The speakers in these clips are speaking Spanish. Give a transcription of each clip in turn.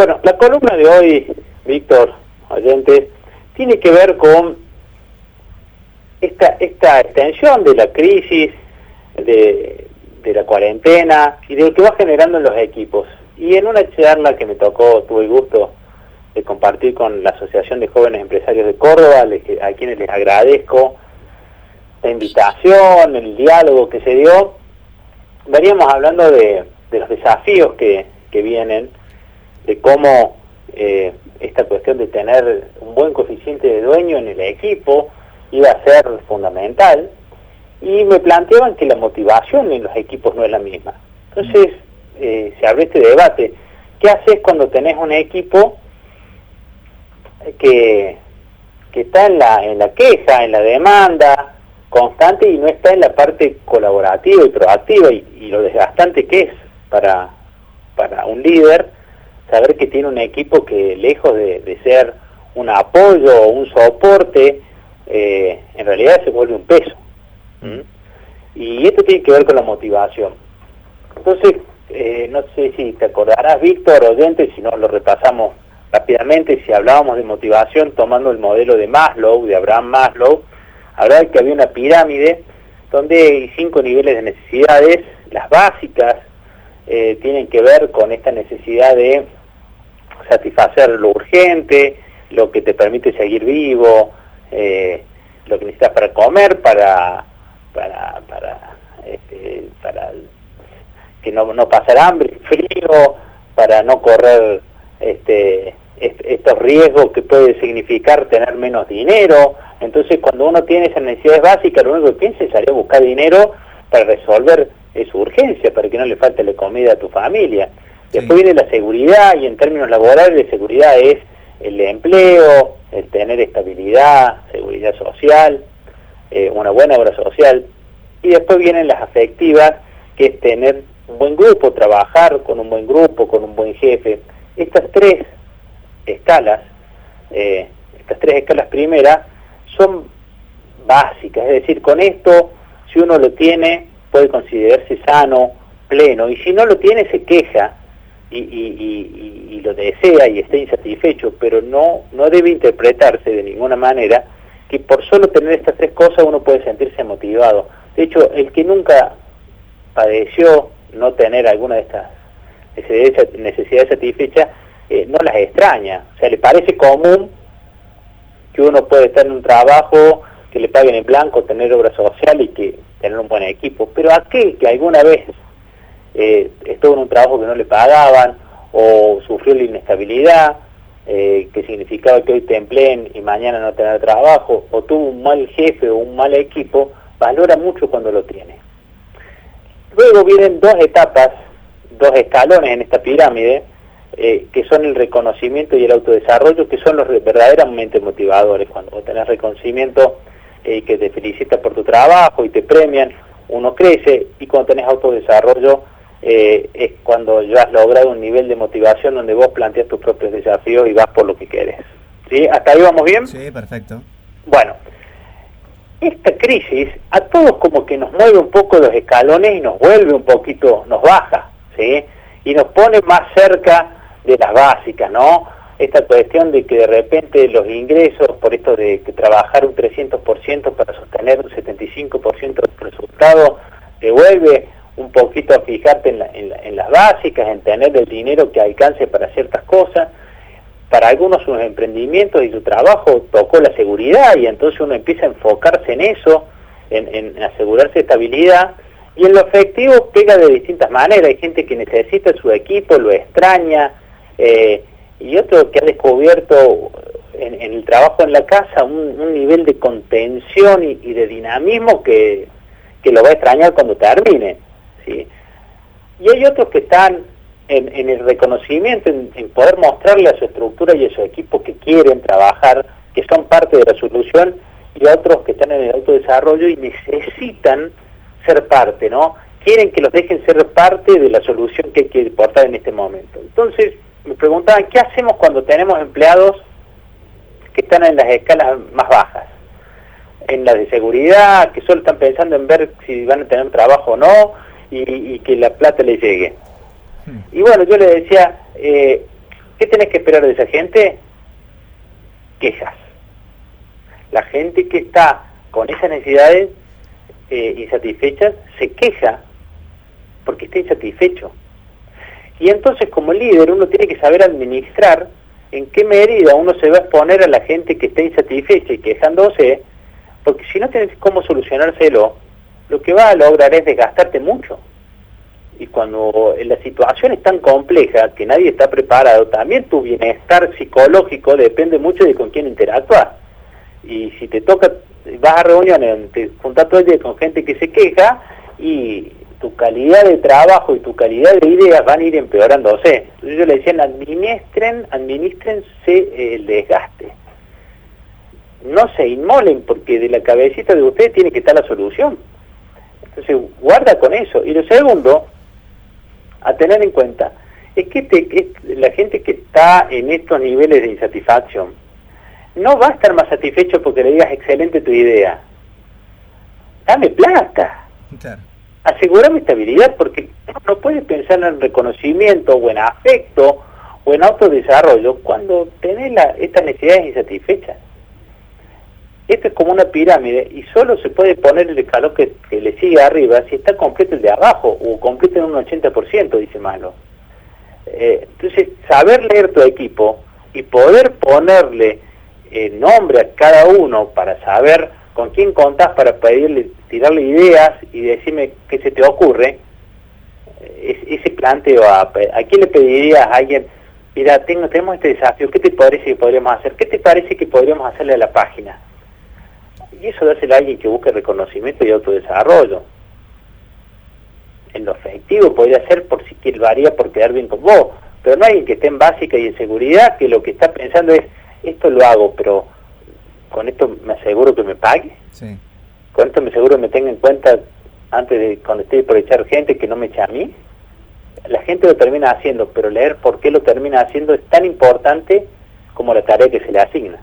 Bueno, la columna de hoy, Víctor, oyente, tiene que ver con esta, esta extensión de la crisis, de, de la cuarentena y de lo que va generando en los equipos. Y en una charla que me tocó, tuve el gusto de compartir con la Asociación de Jóvenes Empresarios de Córdoba, a quienes les agradezco la invitación, el diálogo que se dio, veníamos hablando de, los desafíos que, vienen, de cómo eh, esta cuestión de tener un buen coeficiente de dueño en el equipo iba a ser fundamental, y me planteaban que la motivación en los equipos no es la misma. Entonces, eh, se abre este debate. ¿Qué haces cuando tenés un equipo que, que está en la, en la queja, en la demanda constante y no está en la parte colaborativa y proactiva y, lo desgastante que es para, para un líder saber que tiene un equipo que lejos de, ser un apoyo o un soporte, eh, en realidad se vuelve un peso. ¿Mm? Y esto tiene que ver con la motivación. Entonces, eh, no sé si te acordarás, Víctor, oyente, si no lo repasamos rápidamente, si hablábamos de motivación tomando el modelo de Maslow, de Abraham Maslow, hablaba que había una pirámide donde hay cinco niveles de necesidades, las básicas eh, tienen que ver con esta necesidad de satisfacer lo urgente, lo que te permite seguir vivo, eh, lo que necesitas para comer, para para para este, para que no, no pasar hambre, frío, para no correr este, estos riesgos que puede significar tener menos dinero. Entonces, cuando uno tiene esas necesidades básicas, lo único que piensa es salir a buscar dinero para resolver su urgencia, para que no le falte la comida a tu familia. Después viene la seguridad, y en términos laborales, la seguridad es el empleo, el tener estabilidad, seguridad social, eh, una buena obra social. Y después vienen las afectivas, que es tener un buen grupo, trabajar con un buen grupo, con un buen jefe. Estas tres escalas, eh, estas tres escalas primeras, son básicas, es decir, con esto, si uno lo tiene, puede considerarse sano, pleno, y si no lo tiene, se queja y, y lo desea y está insatisfecho, pero no, no debe interpretarse de ninguna manera que por solo tener estas tres cosas uno puede sentirse motivado. De hecho, el que nunca padeció no tener alguna de estas necesidades satisfechas, eh, no las extraña. O sea, le parece común que uno puede estar en un trabajo, que le paguen en blanco, tener obra social y que tener un buen equipo. Pero aquel que alguna vez eh, estuvo en un trabajo que no le pagaban o sufrió la inestabilidad, eh, que significaba que hoy te empleen y mañana no tener trabajo, o tuvo un mal jefe o un mal equipo, valora mucho cuando lo tiene. Luego vienen dos etapas, dos escalones en esta pirámide, eh, que son el reconocimiento y el autodesarrollo, que son los verdaderamente motivadores. Cuando vos tenés reconocimiento eh, que te felicita por tu trabajo y te premian, uno crece, y cuando tenés autodesarrollo eh, es cuando ya has logrado un nivel de motivación donde vos planteas tus propios desafíos y vas por lo que querés. ¿Sí? ¿Hasta ahí vamos bien? Sí, perfecto. Bueno, esta crisis a todos como que nos mueve un poco los escalones y nos vuelve un poquito, nos baja, ¿sí? Y nos pone más cerca de las básicas, ¿no? Esta cuestión de que de repente los ingresos, por esto de que trabajar un 300% para sostener un 75% del resultado, te vuelve un poquito a fijarte en, en las básicas, en tener el dinero que alcance para ciertas cosas, para algunos sus emprendimientos y su trabajo tocó la seguridad y entonces uno empieza a enfocarse en eso, en, asegurarse estabilidad y en lo efectivo pega de distintas maneras. Hay gente que necesita su equipo, lo extraña eh, y otro que ha descubierto en, el trabajo en la casa un, nivel de contención y, de dinamismo que, que, lo va a extrañar cuando termine. Y hay otros que están en, el reconocimiento, en, poder mostrarle a su estructura y a su equipo que quieren trabajar, que son parte de la solución, y otros que están en el autodesarrollo y necesitan ser parte, ¿no? Quieren que los dejen ser parte de la solución que hay que aportar en este momento. Entonces, me preguntaban, ¿qué hacemos cuando tenemos empleados que están en las escalas más bajas? En la de seguridad, que solo están pensando en ver si van a tener trabajo o no, y que la plata les llegue. Y bueno, yo le decía, eh, ¿Qué tenés que esperar de esa gente? Quejas. La gente que está con esas necesidades eh, insatisfechas se queja porque está insatisfecho. Y entonces como líder uno tiene que saber administrar en qué medida uno se va a exponer a la gente que está insatisfecha y quejándose, porque si no tienes cómo solucionárselo, lo que va a lograr es desgastarte mucho. Y cuando la situación es tan compleja que nadie está preparado, también tu bienestar psicológico depende mucho de con quién interactuar. Y si te toca, vas a reuniones, te juntas todo el día con gente que se queja y tu calidad de trabajo y tu calidad de ideas van a ir empeorándose. Entonces yo le decía, administren, administrense el desgaste. No se inmolen porque de la cabecita de ustedes tiene que estar la solución. Entonces guarda con eso. Y lo segundo, a tener en cuenta, es que, te, la gente que está en estos niveles de insatisfacción no va a estar más satisfecho porque le digas excelente tu idea. Dame plata asegurame estabilidad, porque no puedes pensar en reconocimiento o en afecto o en autodesarrollo cuando tenés la, estas necesidades insatisfechas. Esto es como una pirámide y solo se puede poner el escalón que, le sigue arriba si está completo el de abajo o completo en un 80%, dice Malo. Eh, entonces, saber leer tu equipo y poder ponerle eh, nombre a cada uno para saber con quién contás para pedirle, tirarle ideas y decirme qué se te ocurre, ese planteo, a, ¿a quién le pedirías a alguien? Mira, tengo, tenemos este desafío, ¿qué te parece que podríamos hacer? ¿Qué te parece que podríamos hacerle a la página? Y eso dárselo a alguien que busque reconocimiento y autodesarrollo. En lo efectivo podría ser por si varía por quedar bien con vos, pero no alguien que esté en básica y en seguridad que lo que está pensando es, esto lo hago, pero con esto me aseguro que me pague, con esto me aseguro que me tenga en cuenta antes de cuando estoy por echar gente que no me eche a mí. La gente lo termina haciendo, pero leer por qué lo termina haciendo es tan importante como la tarea que se le asigna.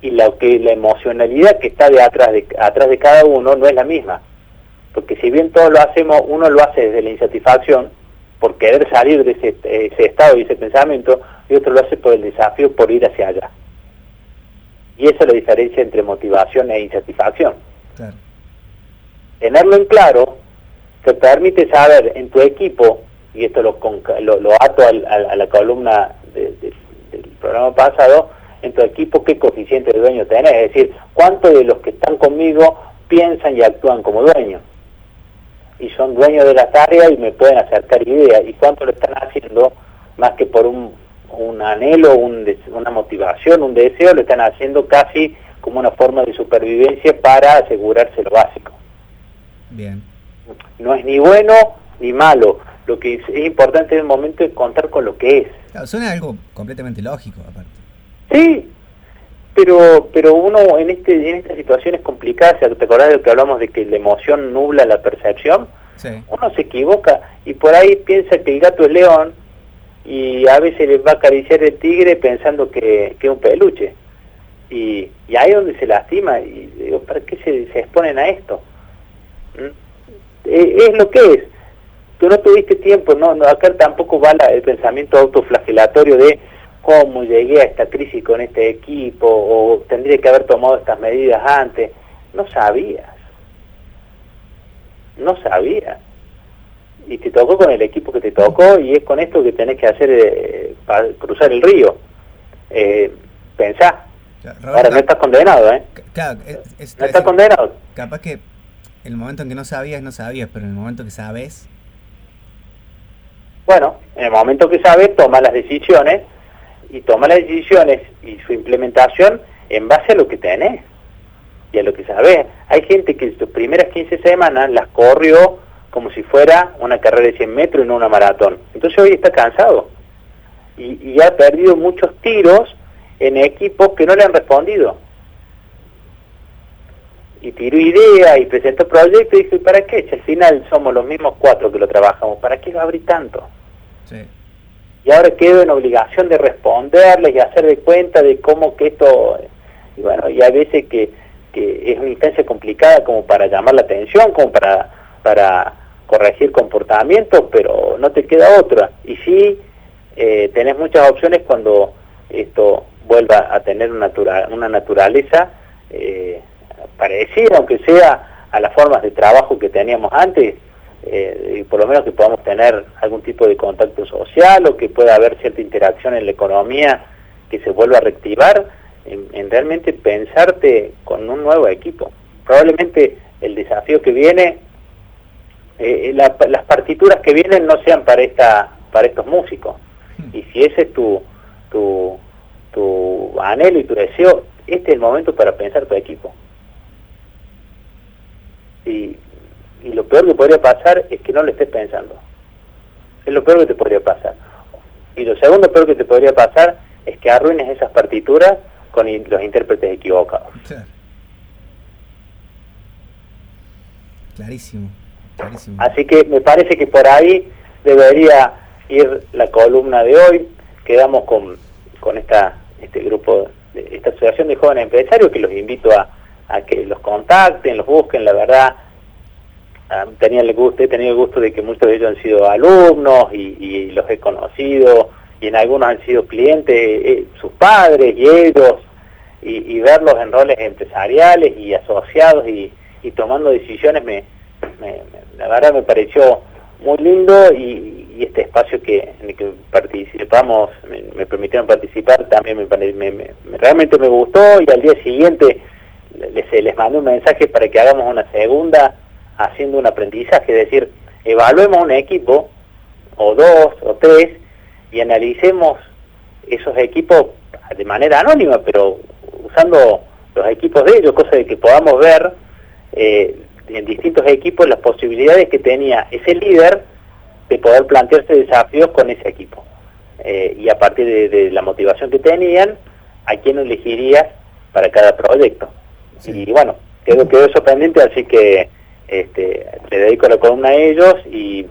Y la, que, la emocionalidad que está de atrás, de atrás de cada uno no es la misma. Porque si bien todos lo hacemos, uno lo hace desde la insatisfacción, por querer salir de ese, ese estado y ese pensamiento, y otro lo hace por el desafío, por ir hacia allá. Y esa es la diferencia entre motivación e insatisfacción. Tenerlo en claro te permite saber en tu equipo, y esto lo, lo, ato a la columna del programa pasado, en tu equipo qué coeficiente de dueño tenés, es decir, cuántos de los que están conmigo piensan y actúan como dueños y son dueños de las áreas y me pueden acercar ideas y cuánto lo están haciendo más que por un un anhelo, una motivación, un deseo, lo están haciendo casi como una forma de supervivencia para asegurarse lo básico. Bien. No es ni bueno ni malo. Lo que es, importante en el momento es contar con lo que es. suena algo completamente lógico, aparte. Sí, pero pero uno en este en estas situaciones complicadas, ¿te acordás de lo que hablamos de que la emoción nubla la percepción? Sí. Uno se equivoca y por ahí piensa que el gato es león y a veces les va a acariciar el tigre pensando que, es un peluche. Y, y, ahí es donde se lastima. Y digo, ¿para qué se, se exponen a esto? ¿Mm? Eh, es lo que es. Tú no tuviste tiempo, no, no acá tampoco va el pensamiento autoflagelatorio de cómo llegué a esta crisis con este equipo o tendría que haber tomado estas medidas antes. No sabías. No sabías y te tocó con el equipo que te tocó y es con esto que tenés que hacer eh, para cruzar el río. Eh, pensá. Ahora no estás condenado, ¿eh? Claro, no estás condenado. Capaz que el momento en que no sabías, no sabías, pero en el momento que sabes... Bueno, en el momento que sabes, toma las decisiones y toma las decisiones y su implementación en base a lo que tenés y a lo que sabes. Hay gente que sus primeras 15 semanas las corrió como si fuera una carrera de 100 metros y no una maratón. Entonces hoy está cansado y, ha perdido muchos tiros en equipos que no le han respondido. Y tiró idea y presentó proyectos y dijo, ¿y para qué? Si al final somos los mismos cuatro que lo trabajamos, ¿para qué lo abrí tanto? Y ahora quedo en obligación de responderles y hacer de cuenta de cómo que esto... Y bueno, y a veces que, que es una instancia complicada como para llamar la atención, como para, para corregir comportamientos, pero no te queda otra. Y sí, eh, tenés muchas opciones cuando esto vuelva a tener una, naturaleza eh, parecida, aunque sea a las formas de trabajo que teníamos antes, eh, y por lo menos que podamos tener algún tipo de contacto social o que pueda haber cierta interacción en la economía que se vuelva a reactivar, en, realmente pensarte con un nuevo equipo. Probablemente el desafío que viene, eh, las partituras que vienen no sean para esta para estos músicos. Hmm. Y si ese es tu, tu, tu anhelo y tu deseo, este es el momento para pensar tu equipo. Y, peor que podría pasar es que no lo estés pensando. Es lo peor que te podría pasar. Y lo segundo peor que te podría pasar es que arruines esas partituras con los intérpretes equivocados. Clarísimo, clarísimo. Así que me parece que por ahí debería ir la columna de hoy. Quedamos con, con esta este grupo, esta asociación de jóvenes empresarios que los invito a, a que los contacten, los busquen, la verdad. Tenía el gusto, he tenido el gusto de que muchos de ellos han sido alumnos y, los he conocido y en algunos han sido clientes, eh, sus padres y ellos, y, verlos en roles empresariales y asociados y, tomando decisiones, me, la verdad me pareció muy lindo y, este espacio que en el que participamos, me, permitieron participar, también me, realmente me gustó y al día siguiente les, les mandé un mensaje para que hagamos una segunda haciendo un aprendizaje, es decir, evaluemos un equipo o dos o tres y analicemos esos equipos de manera anónima, pero usando los equipos de ellos, cosa de que podamos ver eh, en distintos equipos las posibilidades que tenía ese líder de poder plantearse desafíos con ese equipo. Eh, y a partir de, la motivación que tenían, a quién elegirías para cada proyecto. Y bueno, quedó, quedó eso pendiente, así que este, le dedico la columna a ellos y,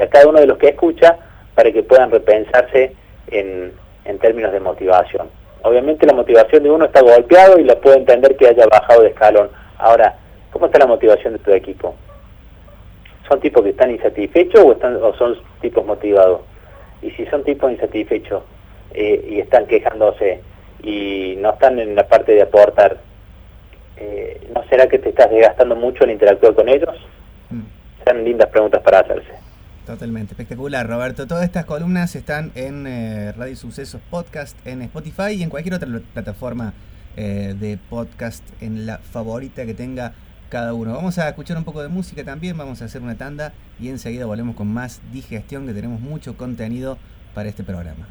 a cada uno de los que escucha para que puedan repensarse en, en términos de motivación. Obviamente la motivación de uno está golpeado y la puede entender que haya bajado de escalón. Ahora, ¿cómo está la motivación de tu equipo? ¿Son tipos que están insatisfechos o, están, o son tipos motivados? Y si son tipos insatisfechos eh, y están quejándose y no están en la parte de aportar, eh, ¿no será que te estás desgastando mucho en interactuar con ellos? Mm. Son lindas preguntas para hacerse. Totalmente, espectacular Roberto. Todas estas columnas están en eh, Radio Sucesos Podcast, en Spotify y en cualquier otra plataforma eh, de podcast, en la favorita que tenga cada uno. Vamos a escuchar un poco de música también, vamos a hacer una tanda y enseguida volvemos con más digestión que tenemos mucho contenido para este programa.